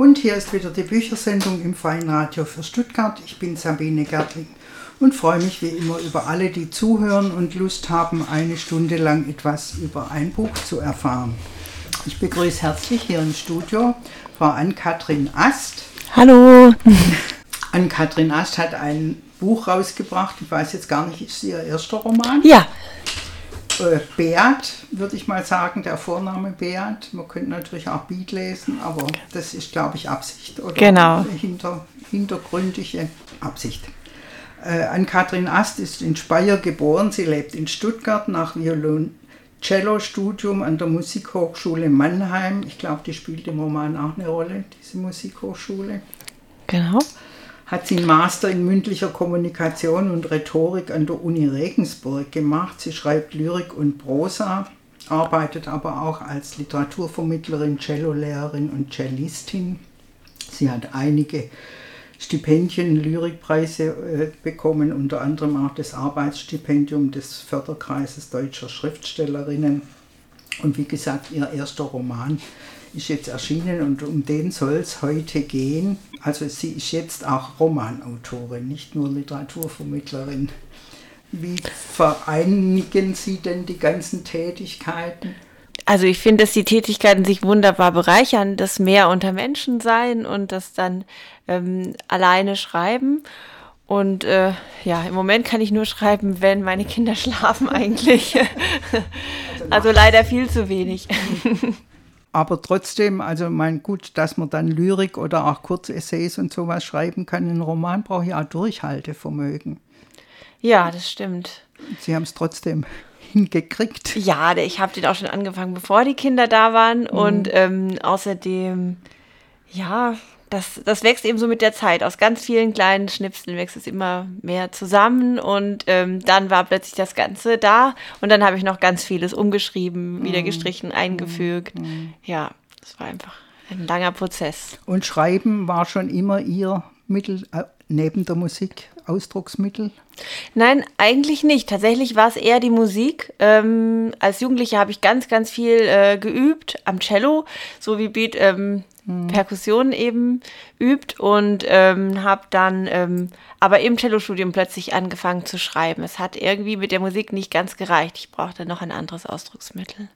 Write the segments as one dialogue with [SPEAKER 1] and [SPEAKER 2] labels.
[SPEAKER 1] Und hier ist wieder die Büchersendung im Freien Radio für Stuttgart. Ich bin Sabine Gertling und freue mich wie immer über alle, die zuhören und Lust haben, eine Stunde lang etwas über ein Buch zu erfahren. Ich begrüße herzlich hier im Studio Frau Ann-Kathrin Ast.
[SPEAKER 2] Hallo!
[SPEAKER 1] Ann-Kathrin Ast hat ein Buch rausgebracht. Ich weiß jetzt gar nicht, ist es ihr erster Roman?
[SPEAKER 2] Ja.
[SPEAKER 1] Äh, Beat, würde ich mal sagen, der Vorname Beat. Man könnte natürlich auch Beat lesen, aber das ist, glaube ich, Absicht oder
[SPEAKER 2] genau.
[SPEAKER 1] hinter, hintergründige Absicht. Äh, Ann-Kathrin Ast ist in Speyer geboren. Sie lebt in Stuttgart nach Violon-Cello-Studium an der Musikhochschule Mannheim. Ich glaube, die spielt im Roman auch eine Rolle, diese Musikhochschule.
[SPEAKER 2] Genau
[SPEAKER 1] hat sie einen Master in mündlicher Kommunikation und Rhetorik an der Uni Regensburg gemacht. Sie schreibt Lyrik und Prosa, arbeitet aber auch als Literaturvermittlerin, Cellolehrerin und Cellistin. Sie hat einige Stipendien, Lyrikpreise äh, bekommen, unter anderem auch das Arbeitsstipendium des Förderkreises deutscher Schriftstellerinnen. Und wie gesagt, ihr erster Roman ist jetzt erschienen und um den soll es heute gehen. Also sie ist jetzt auch Romanautorin, nicht nur Literaturvermittlerin. Wie vereinigen Sie denn die ganzen Tätigkeiten?
[SPEAKER 2] Also ich finde, dass die Tätigkeiten sich wunderbar bereichern, das mehr unter Menschen sein und das dann ähm, alleine schreiben. Und äh, ja, im Moment kann ich nur schreiben, wenn meine Kinder schlafen eigentlich. also, also leider viel zu wenig.
[SPEAKER 1] aber trotzdem, also mein gut, dass man dann Lyrik oder auch Kurzessays und sowas schreiben kann. Ein Roman braucht ja auch Durchhaltevermögen.
[SPEAKER 2] Ja, das stimmt.
[SPEAKER 1] Sie haben es trotzdem hingekriegt.
[SPEAKER 2] Ja, ich habe den auch schon angefangen, bevor die Kinder da waren. Mhm. Und ähm, außerdem, ja, das, das wächst eben so mit der Zeit. Aus ganz vielen kleinen Schnipseln wächst es immer mehr zusammen und ähm, dann war plötzlich das Ganze da und dann habe ich noch ganz vieles umgeschrieben, wieder mhm. gestrichen, eingefügt. Mm. Ja, das war einfach ein langer Prozess.
[SPEAKER 1] Und Schreiben war schon immer Ihr Mittel äh, neben der Musik, Ausdrucksmittel?
[SPEAKER 2] Nein, eigentlich nicht. Tatsächlich war es eher die Musik. Ähm, als Jugendliche habe ich ganz, ganz viel äh, geübt am Cello, so wie Beat ähm, mhm. Perkussion eben übt und ähm, habe dann ähm, aber im Cellostudium plötzlich angefangen zu schreiben. Es hat irgendwie mit der Musik nicht ganz gereicht. Ich brauchte noch ein anderes Ausdrucksmittel.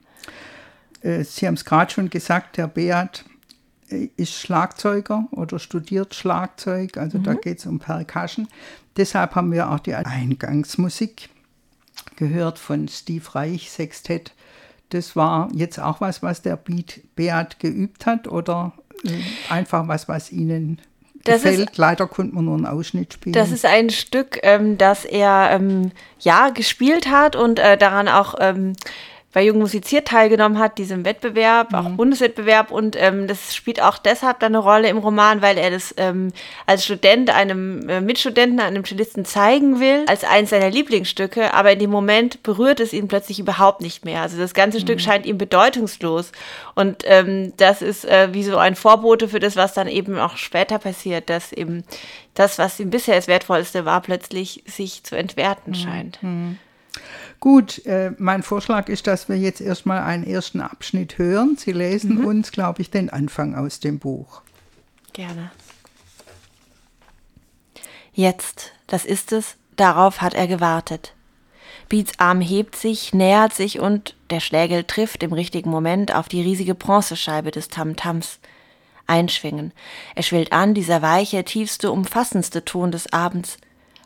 [SPEAKER 1] Äh, Sie haben es gerade schon gesagt, Herr Beat äh, ist Schlagzeuger oder studiert Schlagzeug, also mhm. da geht es um Percussion. Deshalb haben wir auch die Eingangsmusik gehört von Steve Reich Sextett. Das war jetzt auch was, was der Beat Beat geübt hat oder einfach was, was Ihnen das gefällt. Ist, Leider konnte man nur einen Ausschnitt spielen.
[SPEAKER 2] Das ist ein Stück, ähm, das er ähm, ja gespielt hat und äh, daran auch ähm, bei Jung Musiziert teilgenommen hat, diesem Wettbewerb, mhm. auch Bundeswettbewerb. Und ähm, das spielt auch deshalb dann eine Rolle im Roman, weil er das ähm, als Student einem äh, Mitstudenten, einem Cellisten zeigen will, als eines seiner Lieblingsstücke. Aber in dem Moment berührt es ihn plötzlich überhaupt nicht mehr. Also das ganze mhm. Stück scheint ihm bedeutungslos. Und ähm, das ist äh, wie so ein Vorbote für das, was dann eben auch später passiert, dass eben das, was ihm bisher das Wertvollste war, plötzlich sich zu entwerten mhm. scheint.
[SPEAKER 1] Gut, äh, mein Vorschlag ist, dass wir jetzt erstmal einen ersten Abschnitt hören. Sie lesen mhm. uns, glaube ich, den Anfang aus dem Buch.
[SPEAKER 2] Gerne. Jetzt, das ist es, darauf hat er gewartet. Beats Arm hebt sich, nähert sich und der Schlägel trifft im richtigen Moment auf die riesige Bronzescheibe des Tamtams. Einschwingen. Er schwillt an, dieser weiche, tiefste, umfassendste Ton des Abends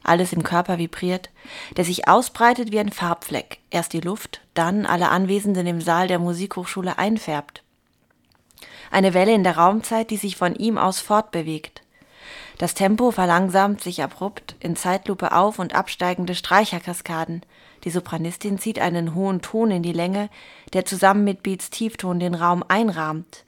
[SPEAKER 2] alles im Körper vibriert, der sich ausbreitet wie ein Farbfleck, erst die Luft, dann alle Anwesenden im Saal der Musikhochschule einfärbt. Eine Welle in der Raumzeit, die sich von ihm aus fortbewegt. Das Tempo verlangsamt sich abrupt in Zeitlupe auf und absteigende Streicherkaskaden. Die Sopranistin zieht einen hohen Ton in die Länge, der zusammen mit Beats Tiefton den Raum einrahmt.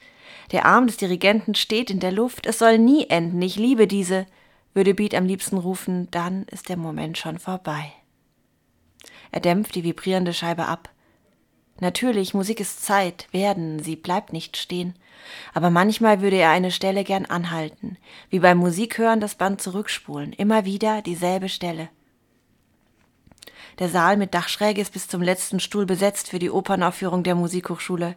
[SPEAKER 2] Der Arm des Dirigenten steht in der Luft, es soll nie enden, ich liebe diese, würde Beat am liebsten rufen, dann ist der Moment schon vorbei. Er dämpft die vibrierende Scheibe ab. Natürlich, Musik ist Zeit, werden, sie bleibt nicht stehen. Aber manchmal würde er eine Stelle gern anhalten, wie beim Musikhören das Band zurückspulen, immer wieder dieselbe Stelle. Der Saal mit Dachschräge ist bis zum letzten Stuhl besetzt für die Opernaufführung der Musikhochschule.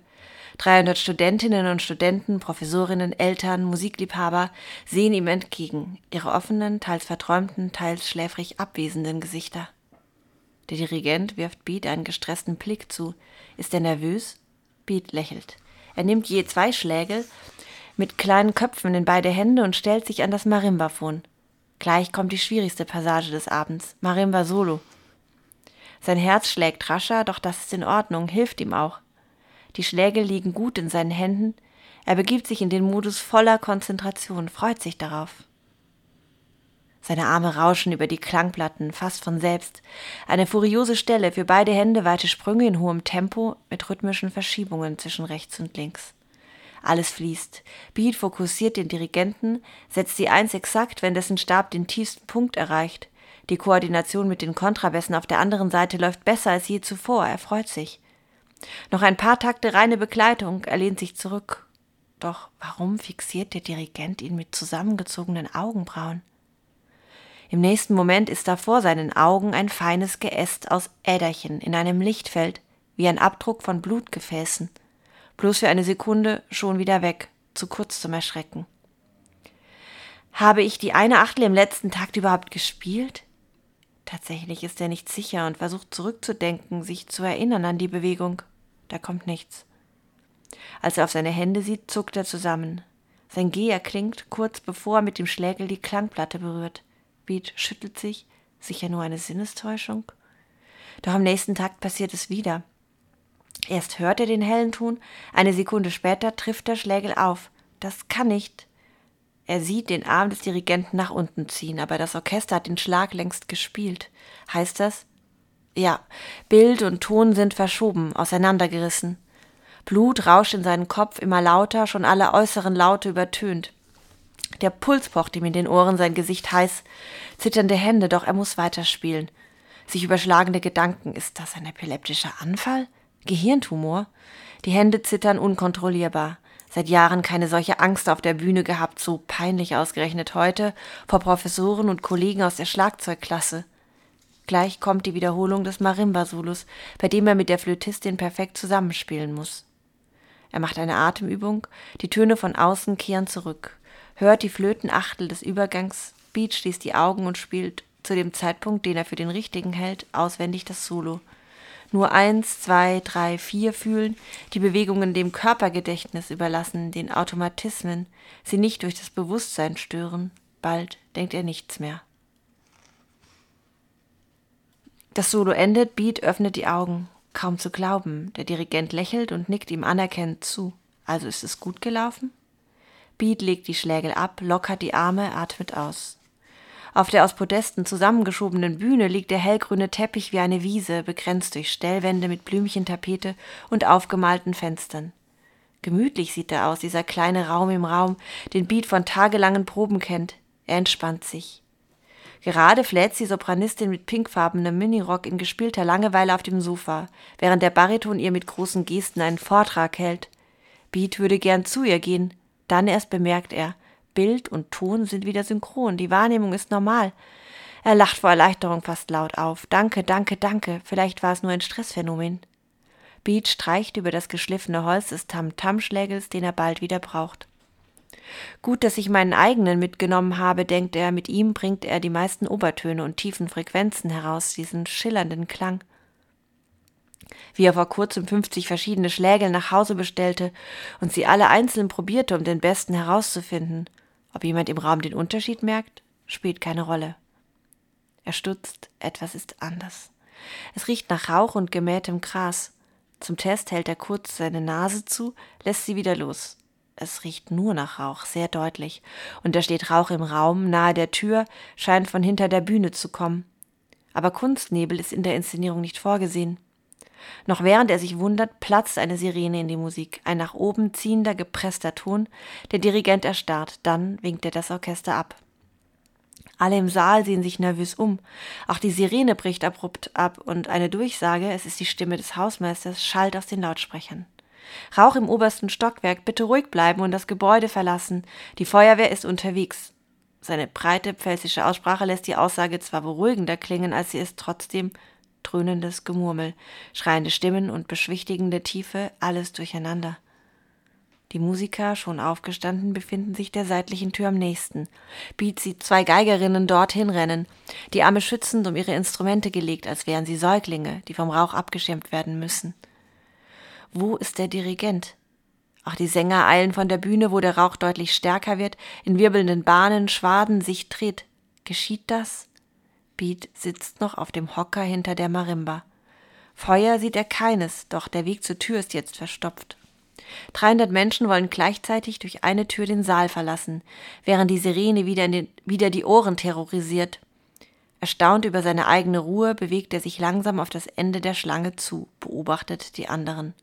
[SPEAKER 2] 300 Studentinnen und Studenten, Professorinnen, Eltern, Musikliebhaber sehen ihm entgegen, ihre offenen, teils verträumten, teils schläfrig abwesenden Gesichter. Der Dirigent wirft Beat einen gestressten Blick zu. Ist er nervös? Beat lächelt. Er nimmt je zwei Schläge mit kleinen Köpfen in beide Hände und stellt sich an das Marimbaphon. Gleich kommt die schwierigste Passage des Abends, Marimba Solo. Sein Herz schlägt rascher, doch das ist in Ordnung, hilft ihm auch. Die Schläge liegen gut in seinen Händen, er begibt sich in den Modus voller Konzentration, freut sich darauf. Seine Arme rauschen über die Klangplatten, fast von selbst. Eine furiose Stelle für beide Hände, weite Sprünge in hohem Tempo mit rhythmischen Verschiebungen zwischen rechts und links. Alles fließt. Beat fokussiert den Dirigenten, setzt die Eins exakt, wenn dessen Stab den tiefsten Punkt erreicht. Die Koordination mit den Kontrabässen auf der anderen Seite läuft besser als je zuvor, er freut sich. Noch ein paar Takte reine Begleitung, er lehnt sich zurück. Doch warum fixiert der Dirigent ihn mit zusammengezogenen Augenbrauen? Im nächsten Moment ist da vor seinen Augen ein feines Geäst aus Äderchen in einem Lichtfeld, wie ein Abdruck von Blutgefäßen. Bloß für eine Sekunde schon wieder weg, zu kurz zum Erschrecken. Habe ich die eine Achtel im letzten Takt überhaupt gespielt? Tatsächlich ist er nicht sicher und versucht zurückzudenken, sich zu erinnern an die Bewegung. Da kommt nichts. Als er auf seine Hände sieht, zuckt er zusammen. Sein Geh erklingt, kurz bevor er mit dem Schlägel die Klangplatte berührt. Beat schüttelt sich, sicher nur eine Sinnestäuschung. Doch am nächsten Tag passiert es wieder. Erst hört er den hellen Ton, eine Sekunde später trifft der Schlägel auf. Das kann nicht. Er sieht den Arm des Dirigenten nach unten ziehen, aber das Orchester hat den Schlag längst gespielt. Heißt das? Ja, Bild und Ton sind verschoben, auseinandergerissen. Blut rauscht in seinen Kopf immer lauter, schon alle äußeren Laute übertönt. Der Puls pocht ihm in den Ohren, sein Gesicht heiß, zitternde Hände, doch er muss weiterspielen. Sich überschlagende Gedanken, ist das ein epileptischer Anfall? Gehirntumor? Die Hände zittern unkontrollierbar. Seit Jahren keine solche Angst auf der Bühne gehabt, so peinlich ausgerechnet heute, vor Professoren und Kollegen aus der Schlagzeugklasse. Gleich kommt die Wiederholung des Marimba-Solos, bei dem er mit der Flötistin perfekt zusammenspielen muss. Er macht eine Atemübung, die Töne von außen kehren zurück hört die Flötenachtel des Übergangs, Beat schließt die Augen und spielt zu dem Zeitpunkt, den er für den richtigen hält, auswendig das Solo. Nur eins, zwei, drei, vier fühlen, die Bewegungen dem Körpergedächtnis überlassen, den Automatismen, sie nicht durch das Bewusstsein stören. Bald denkt er nichts mehr. Das Solo endet, Beat öffnet die Augen. Kaum zu glauben. Der Dirigent lächelt und nickt ihm anerkennend zu. Also ist es gut gelaufen? Beat legt die Schlägel ab, lockert die Arme, atmet aus. Auf der aus Podesten zusammengeschobenen Bühne liegt der hellgrüne Teppich wie eine Wiese, begrenzt durch Stellwände mit Blümchentapete und aufgemalten Fenstern. Gemütlich sieht er aus, dieser kleine Raum im Raum, den Beat von tagelangen Proben kennt. Er entspannt sich. Gerade fläht die Sopranistin mit pinkfarbenem Minirock in gespielter Langeweile auf dem Sofa, während der Bariton ihr mit großen Gesten einen Vortrag hält. Beat würde gern zu ihr gehen, dann erst bemerkt er, Bild und Ton sind wieder synchron, die Wahrnehmung ist normal. Er lacht vor Erleichterung fast laut auf. Danke, danke, danke. Vielleicht war es nur ein Stressphänomen. Beat streicht über das geschliffene Holz des Tam-Tam-Schlägels, den er bald wieder braucht. Gut, dass ich meinen eigenen mitgenommen habe, denkt er, mit ihm bringt er die meisten Obertöne und tiefen Frequenzen heraus, diesen schillernden Klang wie er vor kurzem 50 verschiedene Schlägel nach Hause bestellte und sie alle einzeln probierte, um den besten herauszufinden. Ob jemand im Raum den Unterschied merkt, spielt keine Rolle. Er stutzt, etwas ist anders. Es riecht nach Rauch und gemähtem Gras. Zum Test hält er kurz seine Nase zu, lässt sie wieder los. Es riecht nur nach Rauch, sehr deutlich, und da steht Rauch im Raum, nahe der Tür, scheint von hinter der Bühne zu kommen. Aber Kunstnebel ist in der Inszenierung nicht vorgesehen. Noch während er sich wundert, platzt eine Sirene in die Musik, ein nach oben ziehender, gepresster Ton. Der Dirigent erstarrt, dann winkt er das Orchester ab. Alle im Saal sehen sich nervös um. Auch die Sirene bricht abrupt ab und eine Durchsage, es ist die Stimme des Hausmeisters, schallt aus den Lautsprechern. Rauch im obersten Stockwerk, bitte ruhig bleiben und das Gebäude verlassen. Die Feuerwehr ist unterwegs. Seine breite pfälzische Aussprache lässt die Aussage zwar beruhigender klingen, als sie ist trotzdem dröhnendes Gemurmel, schreiende Stimmen und beschwichtigende Tiefe, alles durcheinander. Die Musiker, schon aufgestanden, befinden sich der seitlichen Tür am nächsten. Beat sieht zwei Geigerinnen dorthin rennen, die Arme schützend um ihre Instrumente gelegt, als wären sie Säuglinge, die vom Rauch abgeschirmt werden müssen. Wo ist der Dirigent? Auch die Sänger eilen von der Bühne, wo der Rauch deutlich stärker wird, in wirbelnden Bahnen, Schwaden sich dreht. Geschieht das? Beat sitzt noch auf dem Hocker hinter der Marimba. Feuer sieht er keines, doch der Weg zur Tür ist jetzt verstopft. 300 Menschen wollen gleichzeitig durch eine Tür den Saal verlassen, während die Sirene wieder, den, wieder die Ohren terrorisiert. Erstaunt über seine eigene Ruhe bewegt er sich langsam auf das Ende der Schlange zu, beobachtet die anderen.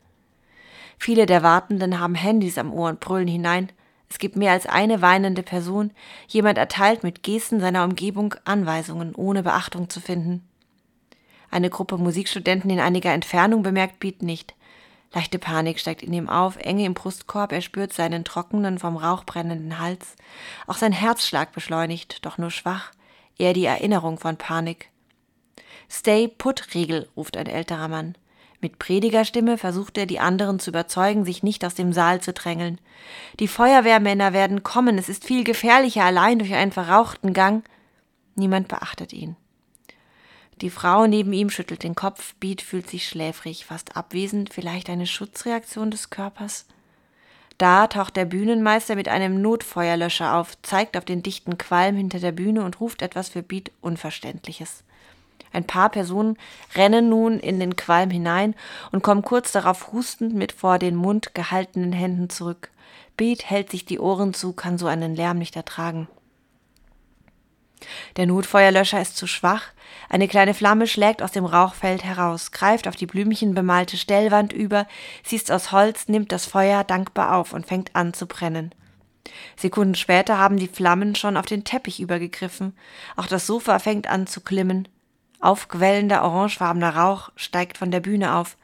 [SPEAKER 2] Viele der Wartenden haben Handys am Ohr und brüllen hinein. Es gibt mehr als eine weinende Person. Jemand erteilt mit Gesten seiner Umgebung Anweisungen, ohne Beachtung zu finden. Eine Gruppe Musikstudenten in einiger Entfernung bemerkt Beat nicht. Leichte Panik steigt in ihm auf, Enge im Brustkorb, er spürt seinen trockenen, vom Rauch brennenden Hals. Auch sein Herzschlag beschleunigt, doch nur schwach, eher die Erinnerung von Panik. Stay put, Riegel, ruft ein älterer Mann. Mit Predigerstimme versucht er, die anderen zu überzeugen, sich nicht aus dem Saal zu drängeln. Die Feuerwehrmänner werden kommen, es ist viel gefährlicher allein durch einen verrauchten Gang. Niemand beachtet ihn. Die Frau neben ihm schüttelt den Kopf, Beat fühlt sich schläfrig, fast abwesend, vielleicht eine Schutzreaktion des Körpers. Da taucht der Bühnenmeister mit einem Notfeuerlöscher auf, zeigt auf den dichten Qualm hinter der Bühne und ruft etwas für Beat Unverständliches. Ein paar Personen rennen nun in den Qualm hinein und kommen kurz darauf hustend mit vor den Mund gehaltenen Händen zurück. Beat hält sich die Ohren zu, kann so einen Lärm nicht ertragen. Der Notfeuerlöscher ist zu schwach. Eine kleine Flamme schlägt aus dem Rauchfeld heraus, greift auf die blümchenbemalte Stellwand über, sie ist aus Holz, nimmt das Feuer dankbar auf und fängt an zu brennen. Sekunden später haben die Flammen schon auf den Teppich übergegriffen. Auch das Sofa fängt an zu klimmen. Aufquellender orangefarbener Rauch steigt von der Bühne auf.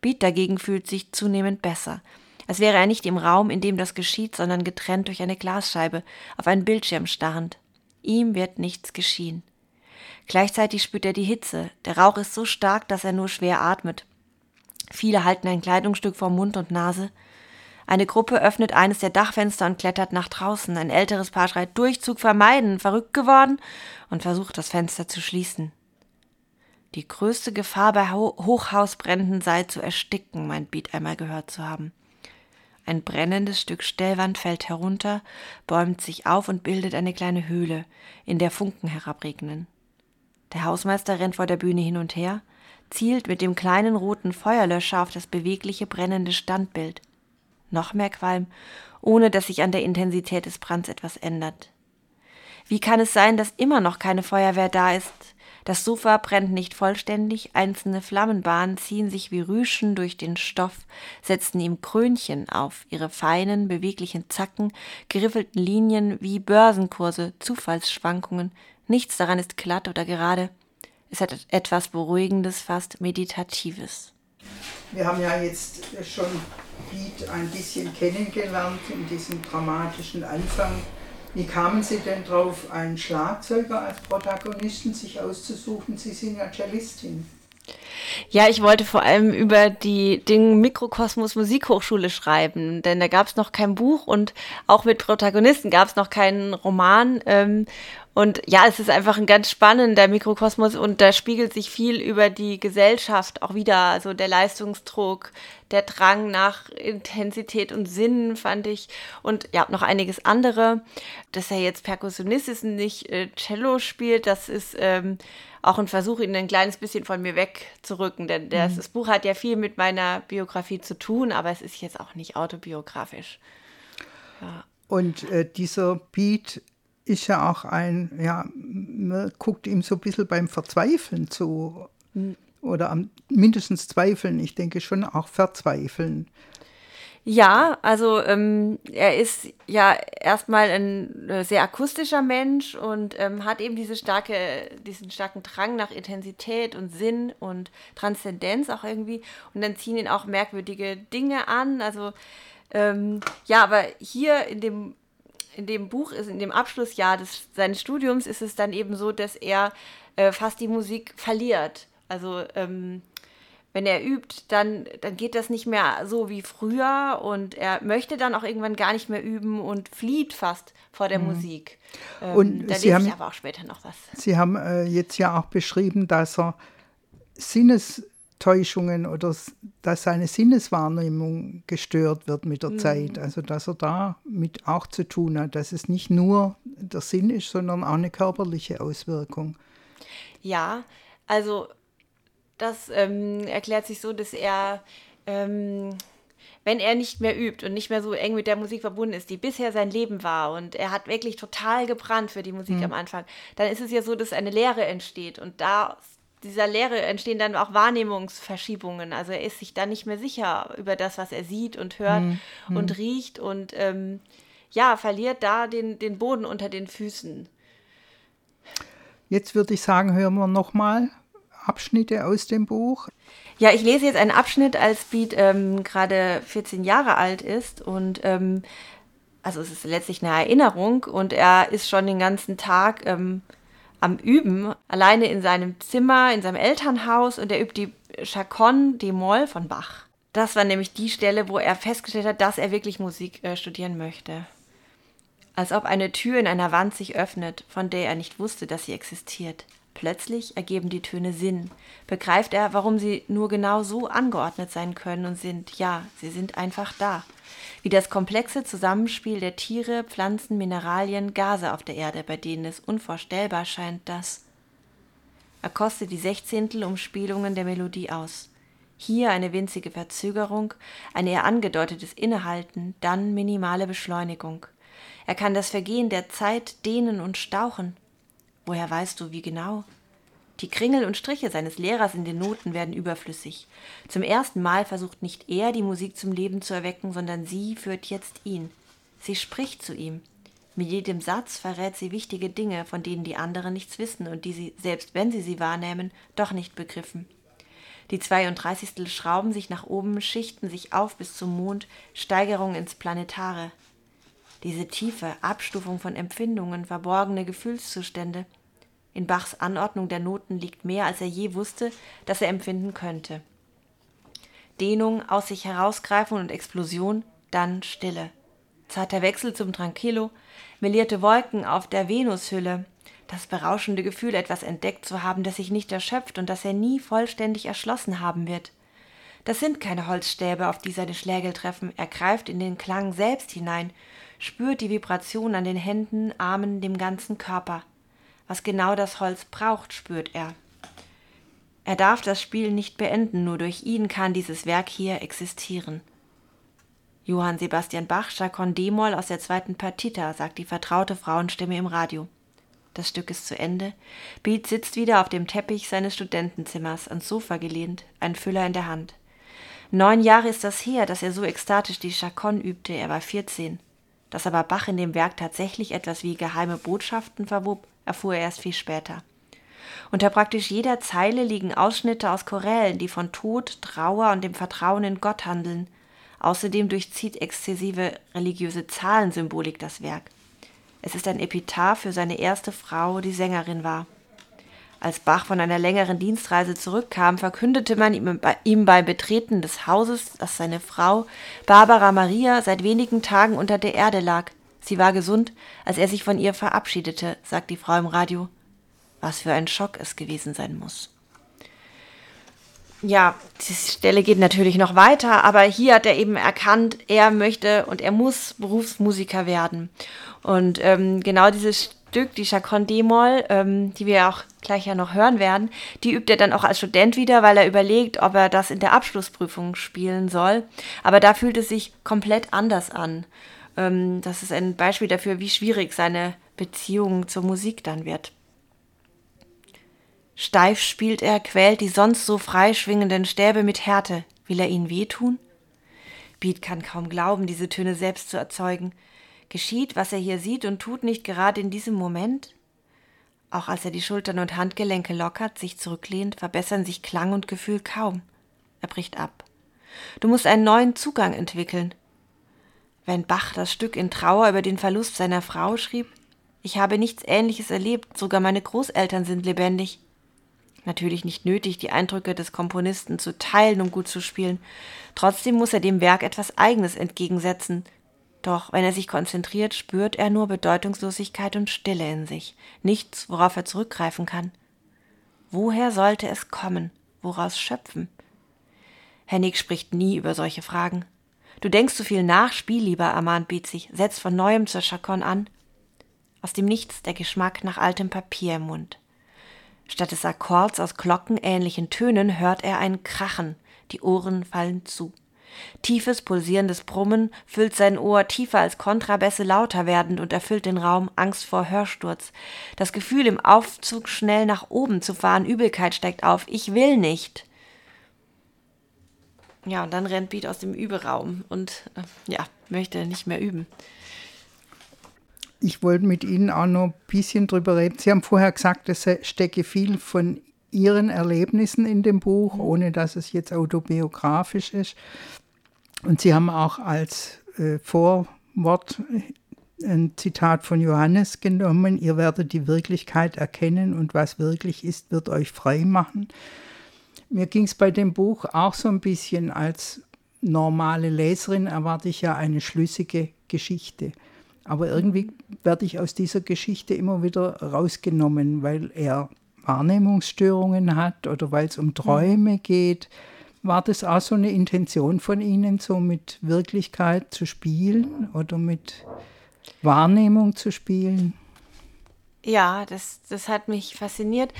[SPEAKER 2] Beat dagegen fühlt sich zunehmend besser. Als wäre er nicht im Raum, in dem das geschieht, sondern getrennt durch eine Glasscheibe, auf einen Bildschirm starrend. Ihm wird nichts geschehen. Gleichzeitig spürt er die Hitze. Der Rauch ist so stark, dass er nur schwer atmet. Viele halten ein Kleidungsstück vor Mund und Nase. Eine Gruppe öffnet eines der Dachfenster und klettert nach draußen. Ein älteres Paar schreit Durchzug vermeiden, verrückt geworden und versucht das Fenster zu schließen. Die größte Gefahr bei Ho Hochhausbränden sei zu ersticken, meint Beat einmal gehört zu haben. Ein brennendes Stück Stellwand fällt herunter, bäumt sich auf und bildet eine kleine Höhle, in der Funken herabregnen. Der Hausmeister rennt vor der Bühne hin und her, zielt mit dem kleinen roten Feuerlöscher auf das bewegliche brennende Standbild. Noch mehr Qualm, ohne dass sich an der Intensität des Brands etwas ändert. Wie kann es sein, dass immer noch keine Feuerwehr da ist? Das Sofa brennt nicht vollständig, einzelne Flammenbahnen ziehen sich wie Rüschen durch den Stoff, setzen ihm Krönchen auf, ihre feinen, beweglichen Zacken, geriffelten Linien wie Börsenkurse, Zufallsschwankungen, nichts daran ist glatt oder gerade. Es hat etwas Beruhigendes, fast Meditatives.
[SPEAKER 1] Wir haben ja jetzt schon Beat ein bisschen kennengelernt in diesem dramatischen Anfang wie kamen Sie denn drauf, einen Schlagzeuger als Protagonisten sich auszusuchen? Sie sind ja Cellistin.
[SPEAKER 2] Ja, ich wollte vor allem über die Ding Mikrokosmos Musikhochschule schreiben, denn da gab es noch kein Buch und auch mit Protagonisten gab es noch keinen Roman. Ähm, und ja, es ist einfach ein ganz spannender Mikrokosmos und da spiegelt sich viel über die Gesellschaft auch wieder. Also der Leistungsdruck, der Drang nach Intensität und Sinn fand ich. Und ja, noch einiges andere. Dass er jetzt Perkussionist ist und nicht äh, Cello spielt, das ist ähm, auch ein Versuch, ihn ein kleines bisschen von mir wegzurücken. Denn das, mhm. das Buch hat ja viel mit meiner Biografie zu tun, aber es ist jetzt auch nicht autobiografisch.
[SPEAKER 1] Ja. Und äh, dieser Beat ist ja auch ein, ja, man guckt ihm so ein bisschen beim Verzweifeln zu. Mhm. Oder am, mindestens Zweifeln, ich denke schon auch Verzweifeln.
[SPEAKER 2] Ja, also ähm, er ist ja erstmal ein äh, sehr akustischer Mensch und ähm, hat eben diese starke, diesen starken Drang nach Intensität und Sinn und Transzendenz auch irgendwie. Und dann ziehen ihn auch merkwürdige Dinge an. Also ähm, ja, aber hier in dem in dem Buch ist, in dem Abschlussjahr des, seines Studiums, ist es dann eben so, dass er äh, fast die Musik verliert. Also ähm, wenn er übt, dann, dann geht das nicht mehr so wie früher und er möchte dann auch irgendwann gar nicht mehr üben und flieht fast vor der mhm. Musik.
[SPEAKER 1] Ähm, und da Sie haben, aber auch später noch was. Sie haben äh, jetzt ja auch beschrieben, dass er Sinnestäuschungen oder dass seine Sinneswahrnehmung gestört wird mit der mhm. Zeit. Also dass er da mit auch zu tun hat, dass es nicht nur der Sinn ist, sondern auch eine körperliche Auswirkung.
[SPEAKER 2] Ja, also das ähm, erklärt sich so, dass er, ähm, wenn er nicht mehr übt und nicht mehr so eng mit der Musik verbunden ist, die bisher sein Leben war und er hat wirklich total gebrannt für die Musik mhm. am Anfang, dann ist es ja so, dass eine Lehre entsteht und da dieser Lehre entstehen dann auch Wahrnehmungsverschiebungen. Also er ist sich dann nicht mehr sicher über das, was er sieht und hört mhm. und riecht und ähm, ja, verliert da den, den Boden unter den Füßen.
[SPEAKER 1] Jetzt würde ich sagen, hören wir nochmal Abschnitte aus dem Buch?
[SPEAKER 2] Ja, ich lese jetzt einen Abschnitt, als Beat ähm, gerade 14 Jahre alt ist und ähm, also es ist letztlich eine Erinnerung und er ist schon den ganzen Tag ähm, am Üben, alleine in seinem Zimmer, in seinem Elternhaus und er übt die Chaconne de Moll von Bach. Das war nämlich die Stelle, wo er festgestellt hat, dass er wirklich Musik äh, studieren möchte. Als ob eine Tür in einer Wand sich öffnet, von der er nicht wusste, dass sie existiert. Plötzlich ergeben die Töne Sinn. Begreift er, warum sie nur genau so angeordnet sein können und sind, ja, sie sind einfach da. Wie das komplexe Zusammenspiel der Tiere, Pflanzen, Mineralien, Gase auf der Erde, bei denen es unvorstellbar scheint, dass. Er kostet die Sechzehntelumspielungen der Melodie aus. Hier eine winzige Verzögerung, ein eher angedeutetes Innehalten, dann minimale Beschleunigung. Er kann das Vergehen der Zeit dehnen und stauchen, Woher weißt du, wie genau? Die Kringel und Striche seines Lehrers in den Noten werden überflüssig. Zum ersten Mal versucht nicht er, die Musik zum Leben zu erwecken, sondern sie führt jetzt ihn. Sie spricht zu ihm. Mit jedem Satz verrät sie wichtige Dinge, von denen die anderen nichts wissen und die sie, selbst wenn sie sie wahrnehmen, doch nicht begriffen. Die 32. schrauben sich nach oben, schichten sich auf bis zum Mond, Steigerung ins Planetare diese tiefe Abstufung von Empfindungen, verborgene Gefühlszustände. In Bachs Anordnung der Noten liegt mehr, als er je wusste, dass er empfinden könnte. Dehnung, aus sich herausgreifen und Explosion, dann Stille. Zarter Wechsel zum Tranquillo, melierte Wolken auf der Venushülle, das berauschende Gefühl, etwas entdeckt zu haben, das sich nicht erschöpft und das er nie vollständig erschlossen haben wird. Das sind keine Holzstäbe, auf die seine Schlägel treffen, er greift in den Klang selbst hinein spürt die Vibration an den Händen, Armen, dem ganzen Körper. Was genau das Holz braucht, spürt er. Er darf das Spiel nicht beenden, nur durch ihn kann dieses Werk hier existieren. Johann Sebastian Bach, Chacon D-Moll aus der zweiten Partita, sagt die vertraute Frauenstimme im Radio. Das Stück ist zu Ende. Beat sitzt wieder auf dem Teppich seines Studentenzimmers, ans Sofa gelehnt, ein Füller in der Hand. Neun Jahre ist das her, dass er so ekstatisch die Chacon übte, er war vierzehn. Dass aber Bach in dem Werk tatsächlich etwas wie geheime Botschaften verwob, erfuhr er erst viel später. Unter praktisch jeder Zeile liegen Ausschnitte aus Chorälen, die von Tod, Trauer und dem Vertrauen in Gott handeln. Außerdem durchzieht exzessive religiöse Zahlensymbolik das Werk. Es ist ein Epitaph für seine erste Frau, die Sängerin war. Als Bach von einer längeren Dienstreise zurückkam, verkündete man ihm beim Betreten des Hauses, dass seine Frau, Barbara Maria, seit wenigen Tagen unter der Erde lag. Sie war gesund, als er sich von ihr verabschiedete, sagt die Frau im Radio. Was für ein Schock es gewesen sein muss. Ja, die Stelle geht natürlich noch weiter, aber hier hat er eben erkannt, er möchte und er muss Berufsmusiker werden. Und ähm, genau dieses Stück, die Chacon D-Moll, ähm, die wir auch gleich ja noch hören werden, die übt er dann auch als Student wieder, weil er überlegt, ob er das in der Abschlussprüfung spielen soll. Aber da fühlt es sich komplett anders an. Ähm, das ist ein Beispiel dafür, wie schwierig seine Beziehung zur Musik dann wird. Steif spielt er, quält die sonst so freischwingenden Stäbe mit Härte. Will er ihnen wehtun? Beat kann kaum glauben, diese Töne selbst zu erzeugen. Geschieht, was er hier sieht und tut, nicht gerade in diesem Moment? Auch als er die Schultern und Handgelenke lockert, sich zurücklehnt, verbessern sich Klang und Gefühl kaum. Er bricht ab. Du musst einen neuen Zugang entwickeln. Wenn Bach das Stück in Trauer über den Verlust seiner Frau schrieb, ich habe nichts Ähnliches erlebt, sogar meine Großeltern sind lebendig. Natürlich nicht nötig, die Eindrücke des Komponisten zu teilen, um gut zu spielen. Trotzdem muss er dem Werk etwas Eigenes entgegensetzen. Doch wenn er sich konzentriert, spürt er nur Bedeutungslosigkeit und Stille in sich, nichts, worauf er zurückgreifen kann. Woher sollte es kommen? Woraus schöpfen? Hennig spricht nie über solche Fragen. Du denkst zu viel nach, spiel lieber, ermahnt Bietzig, setzt von neuem zur Chacon an. Aus dem Nichts der Geschmack nach altem Papier im Mund. Statt des Akkords aus glockenähnlichen Tönen hört er ein Krachen, die Ohren fallen zu. Tiefes, pulsierendes Brummen füllt sein Ohr tiefer als Kontrabässe lauter werdend und erfüllt den Raum Angst vor Hörsturz. Das Gefühl, im Aufzug schnell nach oben zu fahren, Übelkeit steigt auf. Ich will nicht. Ja, und dann rennt Beat aus dem Überaum und äh, ja, möchte nicht mehr üben.
[SPEAKER 1] Ich wollte mit Ihnen auch noch ein bisschen drüber reden. Sie haben vorher gesagt, es stecke viel von Ihren Erlebnissen in dem Buch, ohne dass es jetzt autobiografisch ist. Und Sie haben auch als äh, Vorwort ein Zitat von Johannes genommen, ihr werdet die Wirklichkeit erkennen und was wirklich ist, wird euch frei machen. Mir ging es bei dem Buch auch so ein bisschen als normale Leserin erwarte ich ja eine schlüssige Geschichte. Aber irgendwie werde ich aus dieser Geschichte immer wieder rausgenommen, weil er Wahrnehmungsstörungen hat oder weil es um Träume geht. War das auch so eine Intention von Ihnen, so mit Wirklichkeit zu spielen oder mit Wahrnehmung zu spielen?
[SPEAKER 2] Ja, das, das hat mich fasziniert.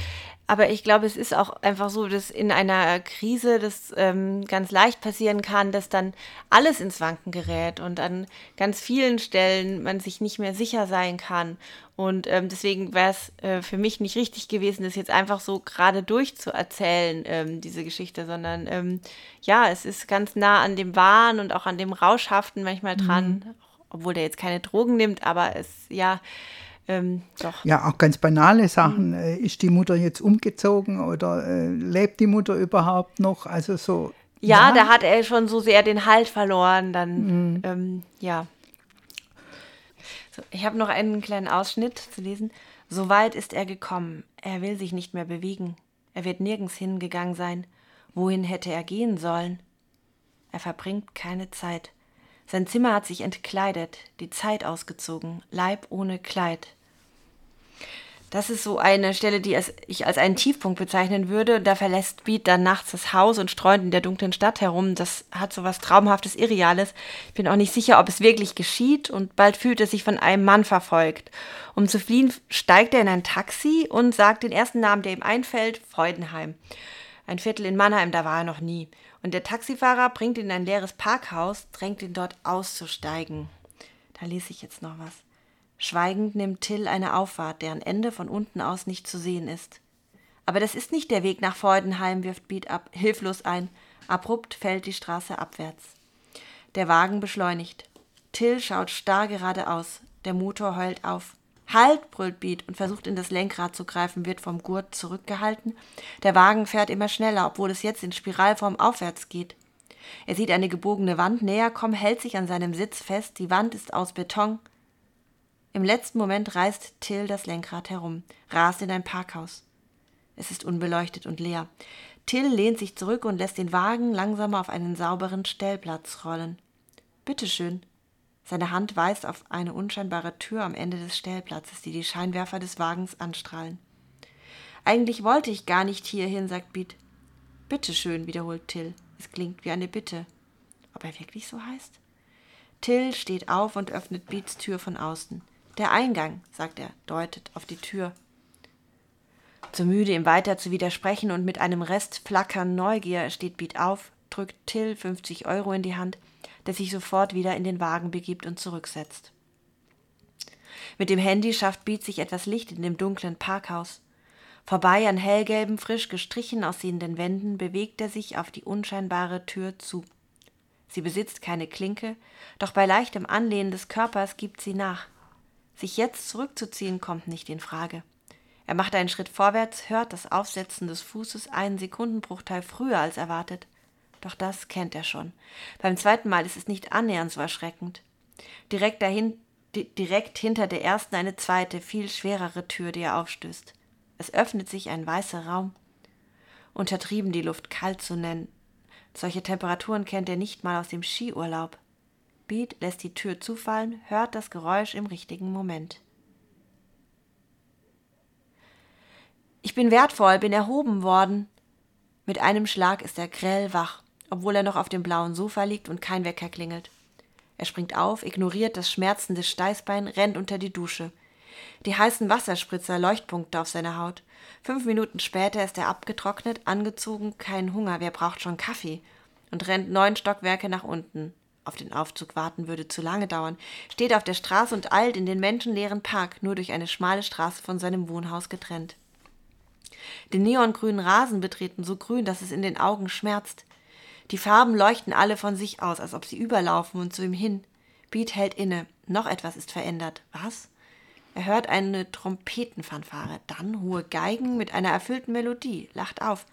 [SPEAKER 2] Aber ich glaube, es ist auch einfach so, dass in einer Krise das ähm, ganz leicht passieren kann, dass dann alles ins Wanken gerät und an ganz vielen Stellen man sich nicht mehr sicher sein kann. Und ähm, deswegen wäre es äh, für mich nicht richtig gewesen, das jetzt einfach so gerade durchzuerzählen, ähm, diese Geschichte, sondern ähm, ja, es ist ganz nah an dem Wahn und auch an dem Rauschhaften manchmal dran, mhm. obwohl der jetzt keine Drogen nimmt, aber es, ja, ähm, doch.
[SPEAKER 1] Ja, auch ganz banale Sachen. Mhm. Ist die Mutter jetzt umgezogen oder äh, lebt die Mutter überhaupt noch? Also so.
[SPEAKER 2] Ja, ja, da hat er schon so sehr den Halt verloren. Dann, mhm. ähm, ja. So, ich habe noch einen kleinen Ausschnitt zu lesen. So weit ist er gekommen. Er will sich nicht mehr bewegen. Er wird nirgends hingegangen sein. Wohin hätte er gehen sollen? Er verbringt keine Zeit. Sein Zimmer hat sich entkleidet, die Zeit ausgezogen, Leib ohne Kleid. Das ist so eine Stelle, die ich als einen Tiefpunkt bezeichnen würde. Da verlässt Beat dann nachts das Haus und streunt in der dunklen Stadt herum. Das hat so was Traumhaftes, Irreales. Ich bin auch nicht sicher, ob es wirklich geschieht und bald fühlt er sich von einem Mann verfolgt. Um zu fliehen, steigt er in ein Taxi und sagt den ersten Namen, der ihm einfällt, Freudenheim. Ein Viertel in Mannheim, da war er noch nie. Und der Taxifahrer bringt ihn in ein leeres Parkhaus, drängt ihn dort auszusteigen. Da lese ich jetzt noch was. Schweigend nimmt Till eine Auffahrt, deren Ende von unten aus nicht zu sehen ist. Aber das ist nicht der Weg nach Freudenheim, wirft Beat ab, hilflos ein. Abrupt fällt die Straße abwärts. Der Wagen beschleunigt. Till schaut starr geradeaus. Der Motor heult auf. Halt, brüllt Beat und versucht in das Lenkrad zu greifen, wird vom Gurt zurückgehalten. Der Wagen fährt immer schneller, obwohl es jetzt in Spiralform aufwärts geht. Er sieht eine gebogene Wand näher kommen, hält sich an seinem Sitz fest. Die Wand ist aus Beton. Im letzten Moment reißt Till das Lenkrad herum, rast in ein Parkhaus. Es ist unbeleuchtet und leer. Till lehnt sich zurück und lässt den Wagen langsam auf einen sauberen Stellplatz rollen. Bitteschön. Seine Hand weist auf eine unscheinbare Tür am Ende des Stellplatzes, die die Scheinwerfer des Wagens anstrahlen. Eigentlich wollte ich gar nicht hierhin, sagt Beat. Bitteschön, wiederholt Till. Es klingt wie eine Bitte. Ob er wirklich so heißt? Till steht auf und öffnet Beats Tür von außen. Der Eingang, sagt er, deutet auf die Tür. Zu müde, ihm weiter zu widersprechen und mit einem Rest flackern Neugier steht Beat auf, drückt Till 50 Euro in die Hand, der sich sofort wieder in den Wagen begibt und zurücksetzt. Mit dem Handy schafft Beat sich etwas Licht in dem dunklen Parkhaus. Vorbei an hellgelben, frisch gestrichen aussehenden Wänden bewegt er sich auf die unscheinbare Tür zu. Sie besitzt keine Klinke, doch bei leichtem Anlehnen des Körpers gibt sie nach. Sich jetzt zurückzuziehen kommt nicht in Frage. Er macht einen Schritt vorwärts, hört das Aufsetzen des Fußes einen Sekundenbruchteil früher als erwartet. Doch das kennt er schon. Beim zweiten Mal ist es nicht annähernd so erschreckend. Direkt, dahin, direkt hinter der ersten eine zweite, viel schwerere Tür, die er aufstößt. Es öffnet sich ein weißer Raum. Untertrieben die Luft kalt zu nennen. Solche Temperaturen kennt er nicht mal aus dem Skiurlaub. Beat lässt die Tür zufallen, hört das Geräusch im richtigen Moment. Ich bin wertvoll, bin erhoben worden. Mit einem Schlag ist er grell wach, obwohl er noch auf dem blauen Sofa liegt und kein Wecker klingelt. Er springt auf, ignoriert das schmerzende Steißbein, rennt unter die Dusche. Die heißen Wasserspritzer Leuchtpunkte auf seiner Haut. Fünf Minuten später ist er abgetrocknet, angezogen, kein Hunger, wer braucht schon Kaffee? Und rennt neun Stockwerke nach unten. Auf den Aufzug warten würde zu lange dauern, steht auf der Straße und eilt in den menschenleeren Park, nur durch eine schmale Straße von seinem Wohnhaus getrennt. Den neongrünen Rasen betreten, so grün, dass es in den Augen schmerzt. Die Farben leuchten alle von sich aus, als ob sie überlaufen und zu ihm hin. Beat hält inne. Noch etwas ist verändert. Was? Er hört eine Trompetenfanfare, dann hohe Geigen mit einer erfüllten Melodie, lacht auf.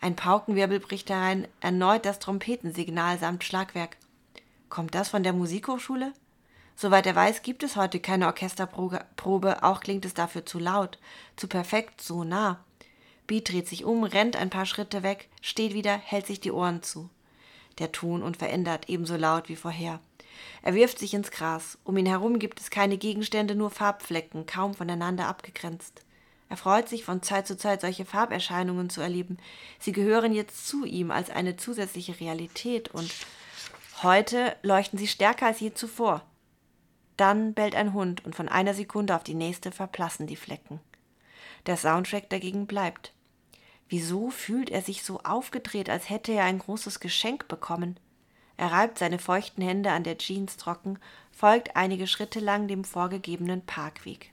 [SPEAKER 2] Ein Paukenwirbel bricht herein, erneut das Trompetensignal samt Schlagwerk. Kommt das von der Musikhochschule? Soweit er weiß, gibt es heute keine Orchesterprobe, auch klingt es dafür zu laut, zu perfekt, so nah. Beat dreht sich um, rennt ein paar Schritte weg, steht wieder, hält sich die Ohren zu. Der Ton unverändert, ebenso laut wie vorher. Er wirft sich ins Gras. Um ihn herum gibt es keine Gegenstände, nur Farbflecken, kaum voneinander abgegrenzt. Er freut sich von Zeit zu Zeit, solche Farberscheinungen zu erleben. Sie gehören jetzt zu ihm als eine zusätzliche Realität und heute leuchten sie stärker als je zuvor. Dann bellt ein Hund und von einer Sekunde auf die nächste verblassen die Flecken. Der Soundtrack dagegen bleibt. Wieso fühlt er sich so aufgedreht, als hätte er ein großes Geschenk bekommen? Er reibt seine feuchten Hände an der Jeans trocken, folgt einige Schritte lang dem vorgegebenen Parkweg.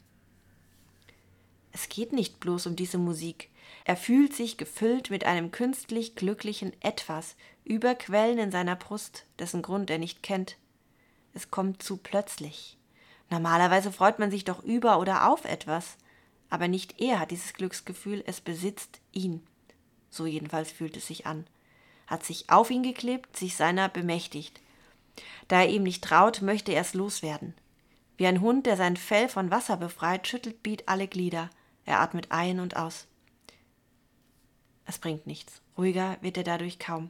[SPEAKER 2] Es geht nicht bloß um diese Musik. Er fühlt sich gefüllt mit einem künstlich glücklichen Etwas, Überquellen in seiner Brust, dessen Grund er nicht kennt. Es kommt zu plötzlich. Normalerweise freut man sich doch über oder auf etwas aber nicht er hat dieses Glücksgefühl, es besitzt ihn. So jedenfalls fühlt es sich an. Hat sich auf ihn geklebt, sich seiner bemächtigt. Da er ihm nicht traut, möchte er es loswerden. Wie ein Hund, der sein Fell von Wasser befreit, schüttelt Beat alle Glieder. Er atmet ein und aus. Es bringt nichts. Ruhiger wird er dadurch kaum.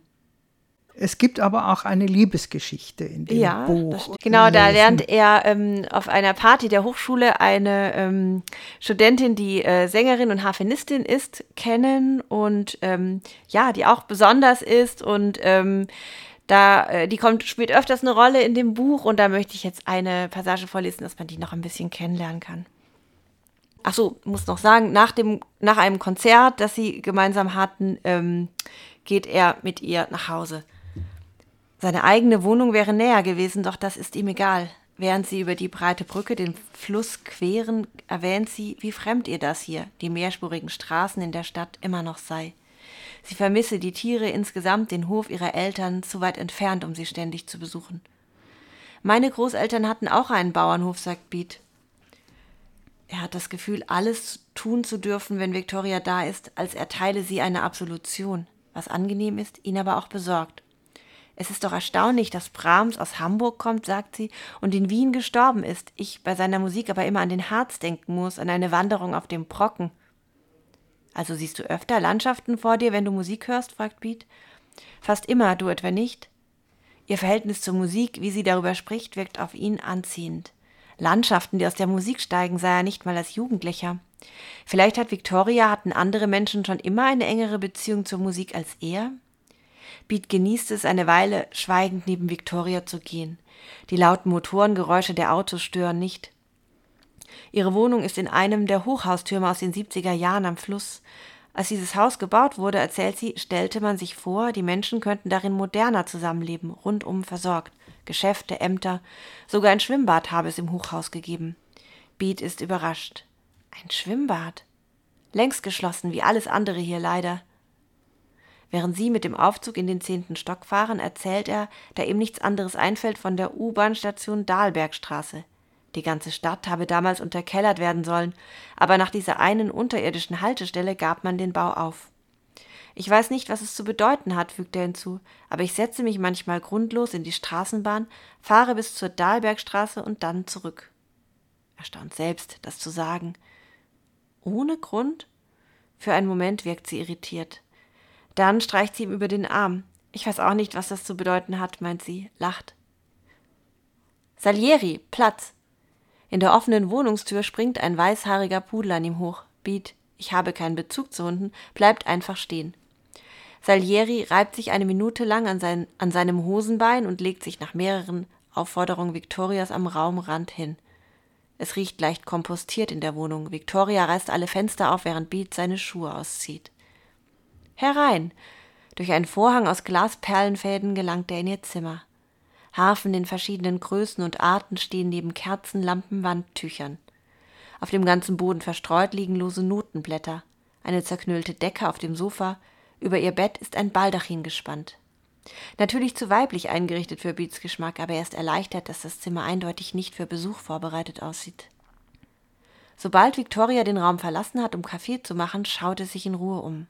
[SPEAKER 1] Es gibt aber auch eine Liebesgeschichte in dem ja, Buch.
[SPEAKER 2] Genau, da lernt er ähm, auf einer Party der Hochschule eine ähm, Studentin, die äh, Sängerin und Harfenistin ist, kennen und ähm, ja, die auch besonders ist und ähm, da, äh, die kommt, spielt öfters eine Rolle in dem Buch und da möchte ich jetzt eine Passage vorlesen, dass man die noch ein bisschen kennenlernen kann. Ach so, muss noch sagen, nach, dem, nach einem Konzert, das sie gemeinsam hatten, ähm, geht er mit ihr nach Hause. Seine eigene Wohnung wäre näher gewesen, doch das ist ihm egal. Während sie über die breite Brücke den Fluss queren, erwähnt sie, wie fremd ihr das hier, die mehrspurigen Straßen in der Stadt, immer noch sei. Sie vermisse die Tiere insgesamt, den Hof ihrer Eltern, zu weit entfernt, um sie ständig zu besuchen. Meine Großeltern hatten auch einen Bauernhof, sagt Beat. Er hat das Gefühl, alles tun zu dürfen, wenn Victoria da ist, als erteile sie eine Absolution, was angenehm ist, ihn aber auch besorgt. Es ist doch erstaunlich, dass Brahms aus Hamburg kommt, sagt sie, und in Wien gestorben ist. Ich bei seiner Musik aber immer an den Harz denken muss, an eine Wanderung auf dem Brocken. Also siehst du öfter Landschaften vor dir, wenn du Musik hörst? fragt Beat. Fast immer, du etwa nicht? Ihr Verhältnis zur Musik, wie sie darüber spricht, wirkt auf ihn anziehend. Landschaften, die aus der Musik steigen, sah er nicht mal als Jugendlicher. Vielleicht hat Victoria, hatten andere Menschen schon immer eine engere Beziehung zur Musik als er? Beat genießt es, eine Weile schweigend neben Victoria zu gehen. Die lauten Motorengeräusche der Autos stören nicht. Ihre Wohnung ist in einem der Hochhaustürme aus den 70er Jahren am Fluss. Als dieses Haus gebaut wurde, erzählt sie, stellte man sich vor, die Menschen könnten darin moderner zusammenleben, rundum versorgt. Geschäfte, Ämter, sogar ein Schwimmbad habe es im Hochhaus gegeben. Beat ist überrascht. Ein Schwimmbad? Längst geschlossen, wie alles andere hier leider. Während sie mit dem Aufzug in den zehnten Stock fahren, erzählt er, da ihm nichts anderes einfällt, von der U-Bahn-Station Dahlbergstraße. Die ganze Stadt habe damals unterkellert werden sollen, aber nach dieser einen unterirdischen Haltestelle gab man den Bau auf. Ich weiß nicht, was es zu bedeuten hat, fügt er hinzu, aber ich setze mich manchmal grundlos in die Straßenbahn, fahre bis zur Dahlbergstraße und dann zurück. Erstaunt selbst, das zu sagen. Ohne Grund? Für einen Moment wirkt sie irritiert. Dann streicht sie ihm über den Arm. Ich weiß auch nicht, was das zu bedeuten hat, meint sie, lacht. Salieri, Platz! In der offenen Wohnungstür springt ein weißhaariger Pudel an ihm hoch. Beat, ich habe keinen Bezug zu Hunden, bleibt einfach stehen. Salieri reibt sich eine Minute lang an, sein, an seinem Hosenbein und legt sich nach mehreren Aufforderungen Victorias am Raumrand hin. Es riecht leicht kompostiert in der Wohnung. Victoria reißt alle Fenster auf, während Beat seine Schuhe auszieht. Herein! Durch einen Vorhang aus Glasperlenfäden gelangt er in ihr Zimmer. Harfen in verschiedenen Größen und Arten stehen neben Kerzen, Lampen, Wandtüchern. Auf dem ganzen Boden verstreut liegen lose Notenblätter, eine zerknüllte Decke auf dem Sofa, über ihr Bett ist ein Baldachin gespannt. Natürlich zu weiblich eingerichtet für Beats Geschmack, aber er ist erleichtert, dass das Zimmer eindeutig nicht für Besuch vorbereitet aussieht. Sobald Victoria den Raum verlassen hat, um Kaffee zu machen, schaut er sich in Ruhe um.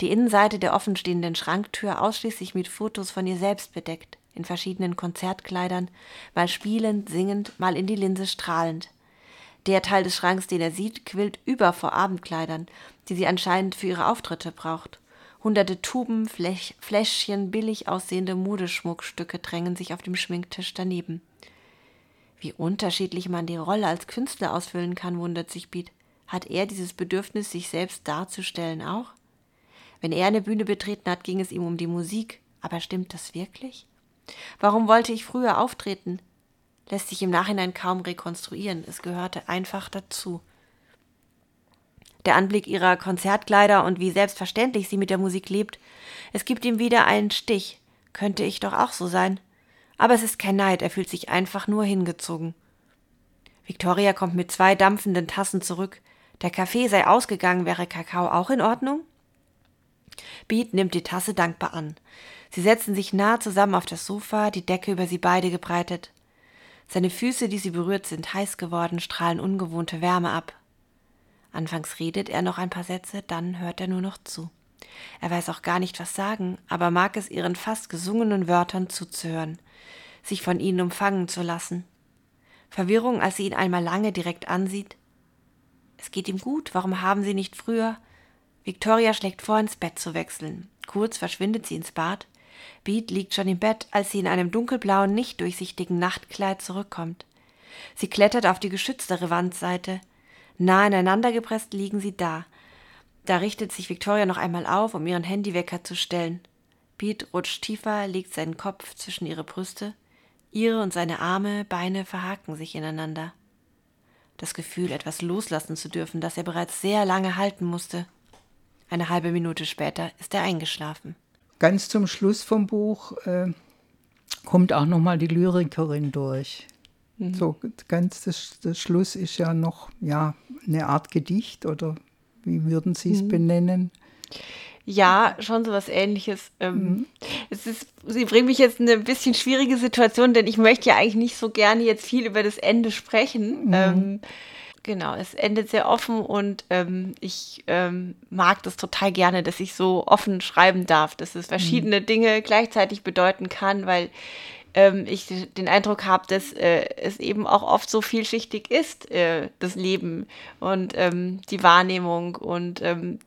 [SPEAKER 2] Die Innenseite der offenstehenden Schranktür ausschließlich mit Fotos von ihr selbst bedeckt in verschiedenen Konzertkleidern, mal spielend, singend, mal in die Linse strahlend. Der Teil des Schranks, den er sieht, quillt über vor Abendkleidern, die sie anscheinend für ihre Auftritte braucht. Hunderte Tuben, Flech, Fläschchen, billig aussehende Modeschmuckstücke drängen sich auf dem Schminktisch daneben. Wie unterschiedlich man die Rolle als Künstler ausfüllen kann, wundert sich Beat. Hat er dieses Bedürfnis, sich selbst darzustellen, auch? Wenn er eine Bühne betreten hat, ging es ihm um die Musik. Aber stimmt das wirklich? Warum wollte ich früher auftreten? Lässt sich im Nachhinein kaum rekonstruieren, es gehörte einfach dazu. Der Anblick ihrer Konzertkleider und wie selbstverständlich sie mit der Musik lebt, es gibt ihm wieder einen Stich. Könnte ich doch auch so sein. Aber es ist kein Neid, er fühlt sich einfach nur hingezogen. Victoria kommt mit zwei dampfenden Tassen zurück. Der Kaffee sei ausgegangen, wäre Kakao auch in Ordnung? Beat nimmt die Tasse dankbar an. Sie setzen sich nah zusammen auf das Sofa, die Decke über sie beide gebreitet. Seine Füße, die sie berührt, sind heiß geworden, strahlen ungewohnte Wärme ab. Anfangs redet er noch ein paar Sätze, dann hört er nur noch zu. Er weiß auch gar nicht, was sagen, aber mag es ihren fast gesungenen Wörtern zuzuhören, sich von ihnen umfangen zu lassen. Verwirrung, als sie ihn einmal lange direkt ansieht. Es geht ihm gut, warum haben sie nicht früher? Victoria schlägt vor, ins Bett zu wechseln. Kurz verschwindet sie ins Bad. Beat liegt schon im Bett, als sie in einem dunkelblauen, nicht durchsichtigen Nachtkleid zurückkommt. Sie klettert auf die geschütztere Wandseite. Nah aneinander gepresst liegen sie da. Da richtet sich Victoria noch einmal auf, um ihren Handywecker zu stellen. Beat rutscht tiefer, legt seinen Kopf zwischen ihre Brüste. Ihre und seine Arme, Beine verhaken sich ineinander. Das Gefühl, etwas loslassen zu dürfen, das er bereits sehr lange halten musste. Eine halbe Minute später ist er eingeschlafen
[SPEAKER 1] ganz zum Schluss vom Buch äh, kommt auch nochmal die Lyrikerin durch. Mhm. So ganz das, das, Schluss ist ja noch ja, eine Art Gedicht oder wie würden Sie es mhm. benennen?
[SPEAKER 2] Ja, schon so was ähnliches. Ähm, mhm. es ist, Sie bringen mich jetzt in eine bisschen schwierige Situation, denn ich möchte ja eigentlich nicht so gerne jetzt viel über das Ende sprechen. Mhm. Ähm, Genau, es endet sehr offen und ähm, ich ähm, mag das total gerne, dass ich so offen schreiben darf, dass es verschiedene mhm. Dinge gleichzeitig bedeuten kann, weil ähm, ich den Eindruck habe, dass äh, es eben auch oft so vielschichtig ist, äh, das Leben und ähm, die Wahrnehmung und ähm,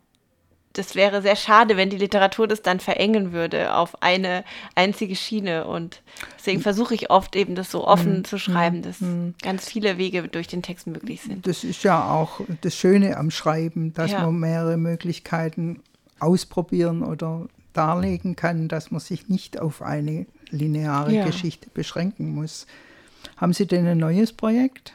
[SPEAKER 2] das wäre sehr schade, wenn die Literatur das dann verengen würde auf eine einzige Schiene. Und deswegen versuche ich oft eben das so offen mhm. zu schreiben, dass mhm. ganz viele Wege durch den Text möglich sind.
[SPEAKER 1] Das ist ja auch das Schöne am Schreiben, dass ja. man mehrere Möglichkeiten ausprobieren oder darlegen kann, dass man sich nicht auf eine lineare ja. Geschichte beschränken muss. Haben Sie denn ein neues Projekt?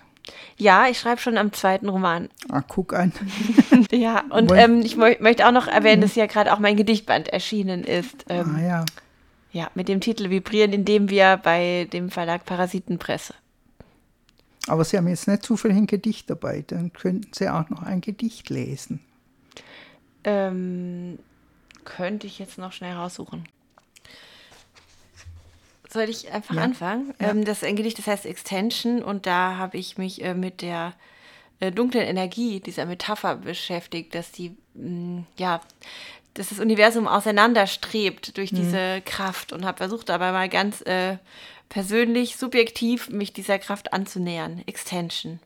[SPEAKER 2] Ja, ich schreibe schon am zweiten Roman.
[SPEAKER 1] Ah, guck an.
[SPEAKER 2] ja, und ähm, ich möchte auch noch erwähnen, dass ja gerade auch mein Gedichtband erschienen ist. Ähm,
[SPEAKER 1] ah, ja.
[SPEAKER 2] Ja, mit dem Titel Vibrieren, in dem wir bei dem Verlag Parasitenpresse.
[SPEAKER 1] Aber Sie haben jetzt nicht zufällig ein Gedicht dabei, dann könnten Sie auch noch ein Gedicht lesen.
[SPEAKER 2] Ähm, könnte ich jetzt noch schnell raussuchen. Soll ich einfach ja. anfangen? Ja. Ähm, das ist ein Gedicht, das heißt Extension und da habe ich mich äh, mit der äh, dunklen Energie dieser Metapher beschäftigt, dass die, mh, mm, ja, dass das Universum auseinanderstrebt durch mhm. diese Kraft und habe versucht, aber mal ganz äh, persönlich, subjektiv mich dieser Kraft anzunähern. Extension.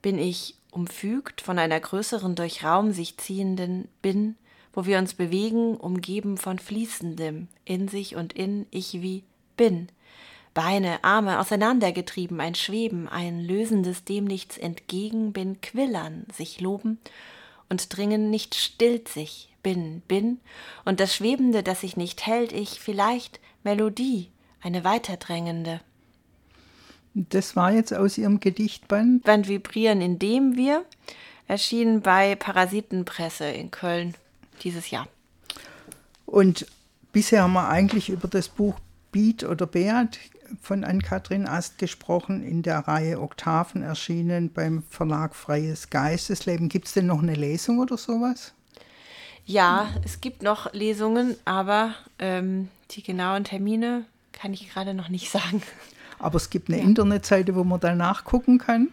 [SPEAKER 2] Bin ich umfügt von einer größeren durch Raum sich ziehenden Bin, wo wir uns bewegen, umgeben von Fließendem, in sich und in ich wie bin. Beine, Arme auseinandergetrieben, ein Schweben, ein lösendes dem nichts entgegen, bin Quillern, sich loben und dringen nicht stillt sich, bin, bin, und das Schwebende, das sich nicht hält, ich vielleicht Melodie, eine weiterdrängende.
[SPEAKER 1] Das war jetzt aus Ihrem Gedichtband?
[SPEAKER 2] Band Vibrieren, in dem wir, erschienen bei Parasitenpresse in Köln dieses Jahr.
[SPEAKER 1] Und bisher haben wir eigentlich über das Buch Beat oder Beat von Ann-Kathrin Ast gesprochen, in der Reihe Oktaven erschienen beim Verlag Freies Geistesleben. Gibt es denn noch eine Lesung oder sowas?
[SPEAKER 2] Ja, es gibt noch Lesungen, aber ähm, die genauen Termine kann ich gerade noch nicht sagen.
[SPEAKER 1] Aber es gibt eine ja. Internetseite, wo man da nachgucken kann.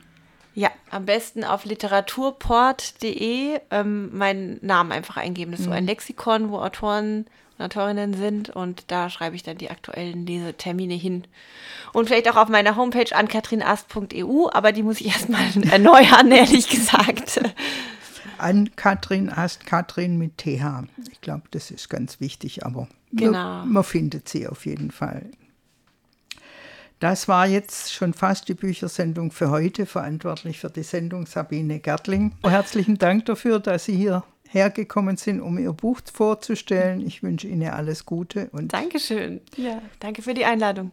[SPEAKER 2] Ja, am besten auf literaturport.de ähm, meinen Namen einfach eingeben. Das ist mhm. so ein Lexikon, wo Autoren und Autorinnen sind und da schreibe ich dann die aktuellen Lesetermine hin. Und vielleicht auch auf meiner Homepage an katrinast.eu, aber die muss ich erstmal erneuern, ehrlich gesagt.
[SPEAKER 1] An Katrin Ast, Katrin mit TH. Ich glaube, das ist ganz wichtig, aber genau. man, man findet sie auf jeden Fall. Das war jetzt schon fast die Büchersendung für heute, verantwortlich für die Sendung Sabine Gertling. Herzlichen Dank dafür, dass Sie hier hergekommen sind, um Ihr Buch vorzustellen. Ich wünsche Ihnen alles Gute.
[SPEAKER 2] Und Dankeschön. Ja, danke für die Einladung.